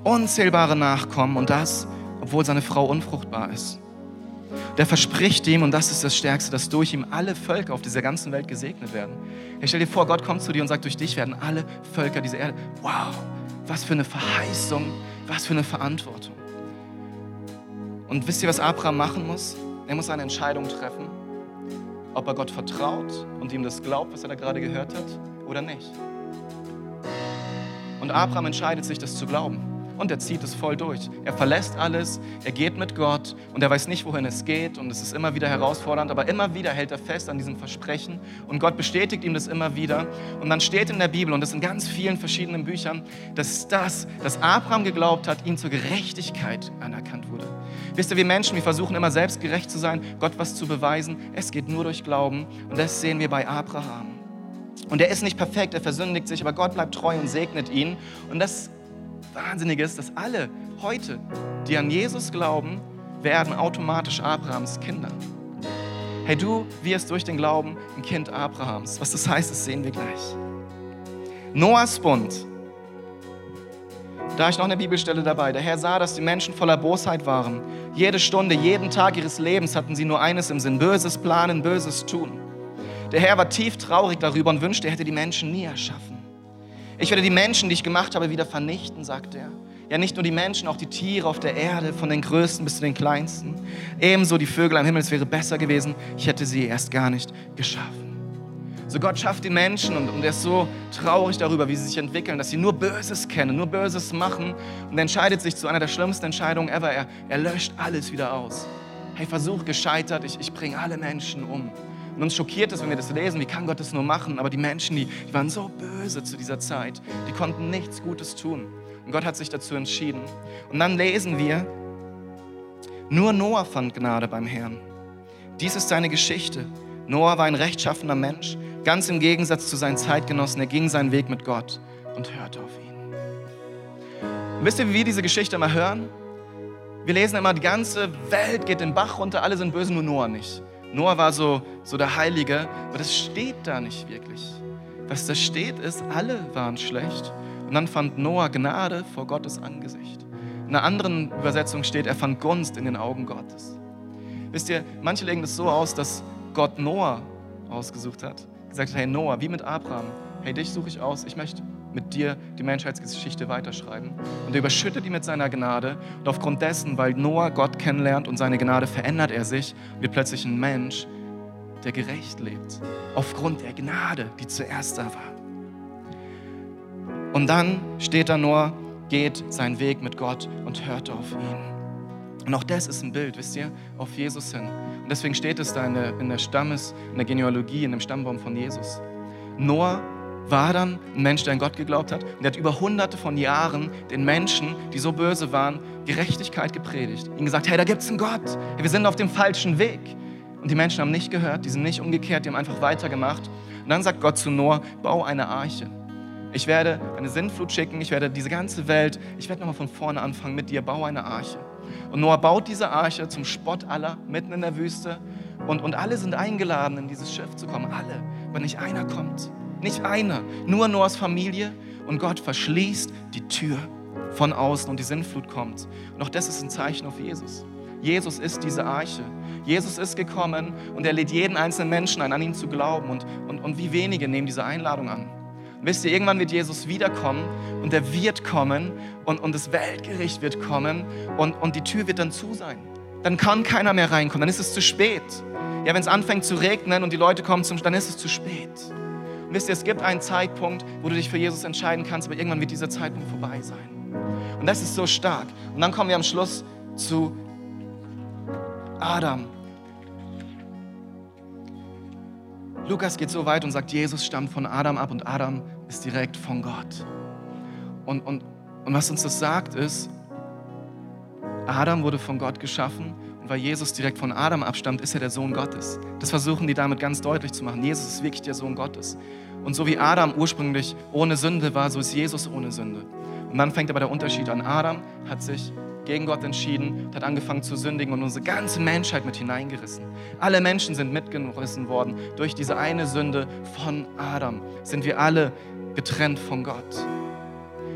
Unzählbare Nachkommen und das, obwohl seine Frau unfruchtbar ist. Der verspricht ihm, und das ist das Stärkste, dass durch ihm alle Völker auf dieser ganzen Welt gesegnet werden. Ich stell dir vor, Gott kommt zu dir und sagt, durch dich werden alle Völker dieser Erde. Wow, was für eine Verheißung, was für eine Verantwortung. Und wisst ihr, was Abraham machen muss? Er muss eine Entscheidung treffen ob er Gott vertraut und ihm das glaubt, was er da gerade gehört hat, oder nicht. Und Abraham entscheidet sich, das zu glauben. Und er zieht es voll durch. Er verlässt alles, er geht mit Gott und er weiß nicht, wohin es geht. Und es ist immer wieder herausfordernd, aber immer wieder hält er fest an diesem Versprechen. Und Gott bestätigt ihm das immer wieder. Und dann steht in der Bibel, und das in ganz vielen verschiedenen Büchern, dass das, dass Abraham geglaubt hat, ihm zur Gerechtigkeit anerkannt wurde. Wisst ihr, wir Menschen, wir versuchen immer selbst gerecht zu sein, Gott was zu beweisen. Es geht nur durch Glauben. Und das sehen wir bei Abraham. Und er ist nicht perfekt, er versündigt sich, aber Gott bleibt treu und segnet ihn. Und das Wahnsinnige ist, dass alle heute, die an Jesus glauben, werden automatisch Abrahams Kinder. Hey, du wirst durch den Glauben ein Kind Abrahams. Was das heißt, das sehen wir gleich. Noahs Bund da ich noch eine Bibelstelle dabei. Der Herr sah, dass die Menschen voller Bosheit waren. Jede Stunde, jeden Tag ihres Lebens hatten sie nur eines im Sinn, Böses planen, Böses tun. Der Herr war tief traurig darüber und wünschte, er hätte die Menschen nie erschaffen. Ich werde die Menschen, die ich gemacht habe, wieder vernichten, sagt er. Ja, nicht nur die Menschen, auch die Tiere auf der Erde, von den Größten bis zu den Kleinsten. Ebenso die Vögel am Himmel, es wäre besser gewesen, ich hätte sie erst gar nicht geschaffen. So Gott schafft die Menschen und, und er ist so traurig darüber, wie sie sich entwickeln, dass sie nur Böses kennen, nur Böses machen und entscheidet sich zu einer der schlimmsten Entscheidungen ever. Er, er löscht alles wieder aus. Hey, Versuch gescheitert, ich, ich bringe alle Menschen um. Und uns schockiert es, wenn wir das lesen, wie kann Gott das nur machen? Aber die Menschen, die, die waren so böse zu dieser Zeit, die konnten nichts Gutes tun. Und Gott hat sich dazu entschieden. Und dann lesen wir, nur Noah fand Gnade beim Herrn. Dies ist seine Geschichte. Noah war ein rechtschaffener Mensch, Ganz im Gegensatz zu seinen Zeitgenossen, er ging seinen Weg mit Gott und hörte auf ihn. Und wisst ihr, wie wir diese Geschichte immer hören? Wir lesen immer, die ganze Welt geht den Bach runter, alle sind böse, nur Noah nicht. Noah war so, so der Heilige, aber das steht da nicht wirklich. Was da steht, ist, alle waren schlecht. Und dann fand Noah Gnade vor Gottes Angesicht. In einer anderen Übersetzung steht, er fand Gunst in den Augen Gottes. Wisst ihr, manche legen das so aus, dass Gott Noah ausgesucht hat gesagt hat, hey Noah, wie mit Abraham, hey, dich suche ich aus, ich möchte mit dir die Menschheitsgeschichte weiterschreiben. Und er überschüttet ihn mit seiner Gnade. Und aufgrund dessen, weil Noah Gott kennenlernt und seine Gnade, verändert er sich und wird plötzlich ein Mensch, der gerecht lebt. Aufgrund der Gnade, die zuerst da war. Und dann steht da Noah, geht seinen Weg mit Gott und hört auf ihn. Und auch das ist ein Bild, wisst ihr, auf Jesus hin. Und deswegen steht es da in der, in der Stammes, in der Genealogie, in dem Stammbaum von Jesus. Noah war dann ein Mensch, der an Gott geglaubt hat. Und er hat über hunderte von Jahren den Menschen, die so böse waren, Gerechtigkeit gepredigt. Ihnen gesagt, hey, da gibt es einen Gott. Hey, wir sind auf dem falschen Weg. Und die Menschen haben nicht gehört, die sind nicht umgekehrt, die haben einfach weitergemacht. Und dann sagt Gott zu Noah, bau eine Arche. Ich werde eine Sintflut schicken, ich werde diese ganze Welt, ich werde nochmal von vorne anfangen mit dir, bau eine Arche. Und Noah baut diese Arche zum Spott aller mitten in der Wüste. Und, und alle sind eingeladen, in dieses Schiff zu kommen. Alle. Aber nicht einer kommt. Nicht einer. Nur Noahs Familie. Und Gott verschließt die Tür von außen und die Sintflut kommt. Und auch das ist ein Zeichen auf Jesus. Jesus ist diese Arche. Jesus ist gekommen und er lädt jeden einzelnen Menschen ein, an ihn zu glauben. Und, und, und wie wenige nehmen diese Einladung an. Und wisst ihr, irgendwann wird Jesus wiederkommen und er wird kommen und, und das Weltgericht wird kommen und, und die Tür wird dann zu sein. Dann kann keiner mehr reinkommen, dann ist es zu spät. Ja, wenn es anfängt zu regnen und die Leute kommen zum, dann ist es zu spät. Wisst ihr, es gibt einen Zeitpunkt, wo du dich für Jesus entscheiden kannst, aber irgendwann wird dieser Zeitpunkt vorbei sein. Und das ist so stark. Und dann kommen wir am Schluss zu Adam. Lukas geht so weit und sagt, Jesus stammt von Adam ab und Adam ist direkt von Gott. Und, und, und was uns das sagt, ist, Adam wurde von Gott geschaffen weil Jesus direkt von Adam abstammt, ist er der Sohn Gottes. Das versuchen die damit ganz deutlich zu machen. Jesus ist wirklich der Sohn Gottes. Und so wie Adam ursprünglich ohne Sünde war, so ist Jesus ohne Sünde. Und dann fängt aber der Unterschied an. Adam hat sich gegen Gott entschieden, hat angefangen zu sündigen und unsere ganze Menschheit mit hineingerissen. Alle Menschen sind mitgerissen worden durch diese eine Sünde von Adam. Sind wir alle getrennt von Gott.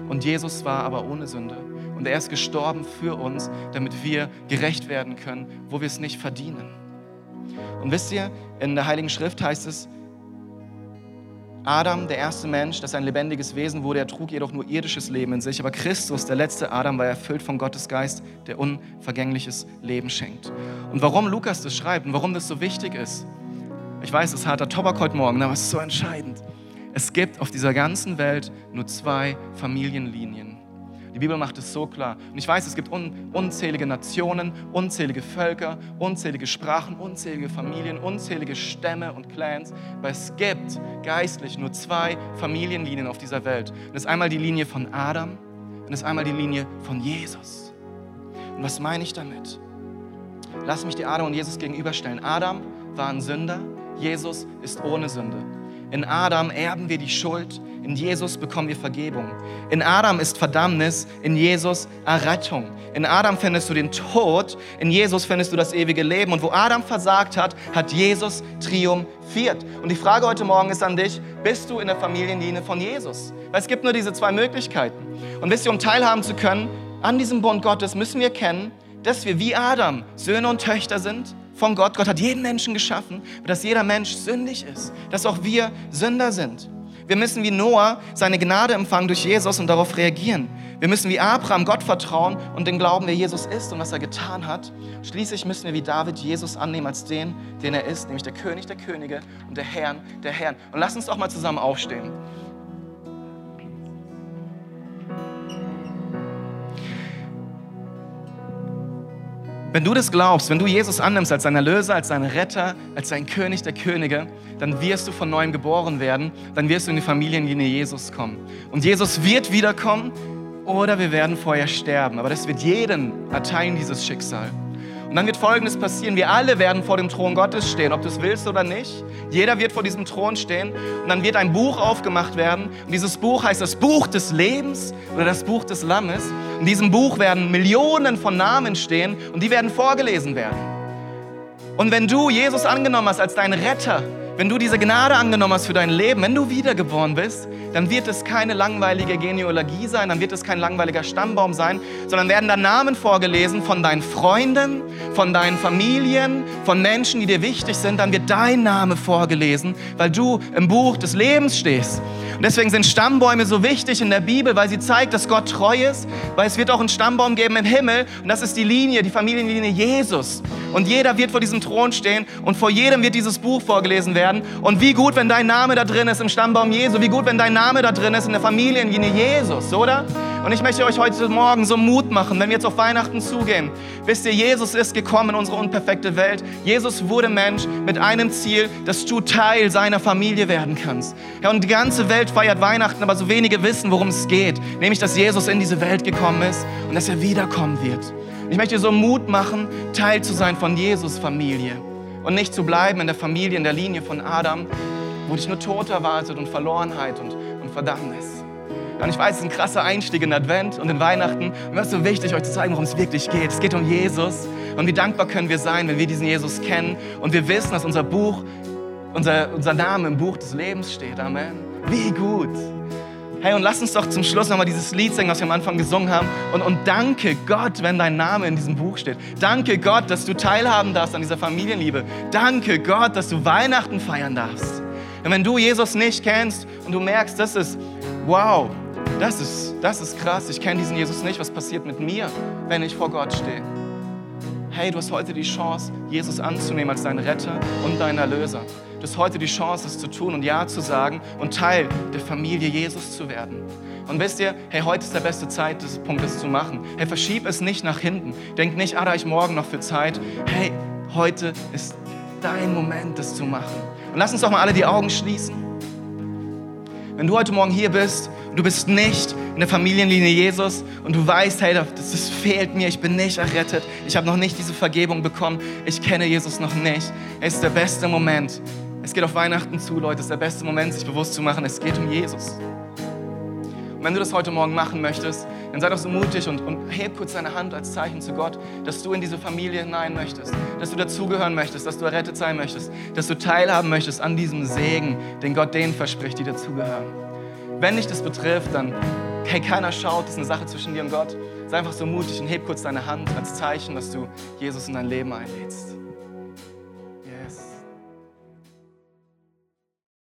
Und Jesus war aber ohne Sünde. Und er ist gestorben für uns, damit wir gerecht werden können, wo wir es nicht verdienen. Und wisst ihr, in der Heiligen Schrift heißt es, Adam, der erste Mensch, das ein lebendiges Wesen wurde, er trug jedoch nur irdisches Leben in sich. Aber Christus, der letzte Adam, war erfüllt von Gottes Geist, der unvergängliches Leben schenkt. Und warum Lukas das schreibt und warum das so wichtig ist, ich weiß, es ist harter Tobak heute Morgen, aber es ist so entscheidend. Es gibt auf dieser ganzen Welt nur zwei Familienlinien. Die Bibel macht es so klar. Und ich weiß, es gibt un unzählige Nationen, unzählige Völker, unzählige Sprachen, unzählige Familien, unzählige Stämme und Clans. Aber es gibt geistlich nur zwei Familienlinien auf dieser Welt. Und das ist einmal die Linie von Adam und das ist einmal die Linie von Jesus. Und was meine ich damit? Lass mich die Adam und Jesus gegenüberstellen. Adam war ein Sünder, Jesus ist ohne Sünde. In Adam erben wir die Schuld, in Jesus bekommen wir Vergebung. In Adam ist Verdammnis, in Jesus Errettung. In Adam findest du den Tod, in Jesus findest du das ewige Leben. Und wo Adam versagt hat, hat Jesus triumphiert. Und die Frage heute Morgen ist an dich, bist du in der Familienlinie von Jesus? Weil es gibt nur diese zwei Möglichkeiten. Und wisst ihr, um teilhaben zu können an diesem Bund Gottes, müssen wir kennen, dass wir wie Adam Söhne und Töchter sind von Gott. Gott hat jeden Menschen geschaffen, dass jeder Mensch sündig ist, dass auch wir Sünder sind. Wir müssen wie Noah seine Gnade empfangen durch Jesus und darauf reagieren. Wir müssen wie Abraham Gott vertrauen und den glauben, wer Jesus ist und was er getan hat. Schließlich müssen wir wie David Jesus annehmen als den, den er ist, nämlich der König der Könige und der Herrn der Herren. Und lass uns doch mal zusammen aufstehen. Wenn du das glaubst, wenn du Jesus annimmst als deinen Erlöser, als deinen Retter, als deinen König der Könige, dann wirst du von neuem geboren werden, dann wirst du in die Familienlinie Jesus kommen. Und Jesus wird wiederkommen oder wir werden vorher sterben. Aber das wird jeden erteilen, dieses Schicksal. Und dann wird Folgendes passieren. Wir alle werden vor dem Thron Gottes stehen, ob du es willst oder nicht. Jeder wird vor diesem Thron stehen und dann wird ein Buch aufgemacht werden. Und dieses Buch heißt das Buch des Lebens oder das Buch des Lammes. In diesem Buch werden Millionen von Namen stehen und die werden vorgelesen werden. Und wenn du Jesus angenommen hast als deinen Retter, wenn du diese Gnade angenommen hast für dein Leben, wenn du wiedergeboren bist, dann wird es keine langweilige Genealogie sein, dann wird es kein langweiliger Stammbaum sein, sondern werden da Namen vorgelesen von deinen Freunden, von deinen Familien, von Menschen, die dir wichtig sind. Dann wird dein Name vorgelesen, weil du im Buch des Lebens stehst. Und deswegen sind Stammbäume so wichtig in der Bibel, weil sie zeigt, dass Gott treu ist, weil es wird auch einen Stammbaum geben im Himmel und das ist die Linie, die Familienlinie Jesus. Und jeder wird vor diesem Thron stehen und vor jedem wird dieses Buch vorgelesen werden. Und wie gut, wenn dein Name da drin ist im Stammbaum Jesu, wie gut, wenn dein Name da drin ist in der Familienlinie Jesus, oder? Und ich möchte euch heute Morgen so Mut machen, wenn wir jetzt auf Weihnachten zugehen. Wisst ihr, Jesus ist gekommen in unsere unperfekte Welt. Jesus wurde Mensch mit einem Ziel, dass du Teil seiner Familie werden kannst. Ja, und die ganze Welt feiert Weihnachten, aber so wenige wissen, worum es geht. Nämlich, dass Jesus in diese Welt gekommen ist und dass er wiederkommen wird. Ich möchte dir so Mut machen, Teil zu sein von Jesus Familie und nicht zu bleiben in der Familie, in der Linie von Adam, wo dich nur Tod erwartet und Verlorenheit und, und Verdammnis. Und ich weiß, es ist ein krasser Einstieg in Advent und in Weihnachten. Und es ist so wichtig, euch zu zeigen, worum es wirklich geht. Es geht um Jesus. Und wie dankbar können wir sein, wenn wir diesen Jesus kennen und wir wissen, dass unser Buch, unser, unser Name im Buch des Lebens steht. Amen. Wie gut. Hey, und lass uns doch zum Schluss nochmal dieses Lied singen, was wir am Anfang gesungen haben. Und, und danke Gott, wenn dein Name in diesem Buch steht. Danke Gott, dass du teilhaben darfst an dieser Familienliebe. Danke Gott, dass du Weihnachten feiern darfst. Und wenn du Jesus nicht kennst und du merkst, das ist, wow, das ist, das ist krass, ich kenne diesen Jesus nicht, was passiert mit mir, wenn ich vor Gott stehe? Hey, du hast heute die Chance, Jesus anzunehmen als deinen Retter und deinen Erlöser. Du hast heute die Chance, es zu tun und Ja zu sagen und Teil der Familie Jesus zu werden. Und wisst ihr, hey, heute ist der beste Zeitpunkt, das zu machen. Hey, verschieb es nicht nach hinten. Denk nicht, ah, da ich morgen noch für Zeit. Hey, heute ist dein Moment, das zu machen. Und lass uns doch mal alle die Augen schließen. Wenn du heute Morgen hier bist und du bist nicht in der Familienlinie Jesus und du weißt, hey, das, das fehlt mir, ich bin nicht errettet, ich habe noch nicht diese Vergebung bekommen, ich kenne Jesus noch nicht. Es ist der beste Moment. Es geht auf Weihnachten zu, Leute, es ist der beste Moment, sich bewusst zu machen, es geht um Jesus. Und wenn du das heute Morgen machen möchtest, dann sei doch so mutig und, und heb kurz deine Hand als Zeichen zu Gott, dass du in diese Familie hinein möchtest, dass du dazugehören möchtest, dass du errettet sein möchtest, dass du teilhaben möchtest an diesem Segen, den Gott denen verspricht, die dazugehören. Wenn dich das betrifft, dann, hey, keiner schaut, das ist eine Sache zwischen dir und Gott. Sei einfach so mutig und heb kurz deine Hand als Zeichen, dass du Jesus in dein Leben einlädst.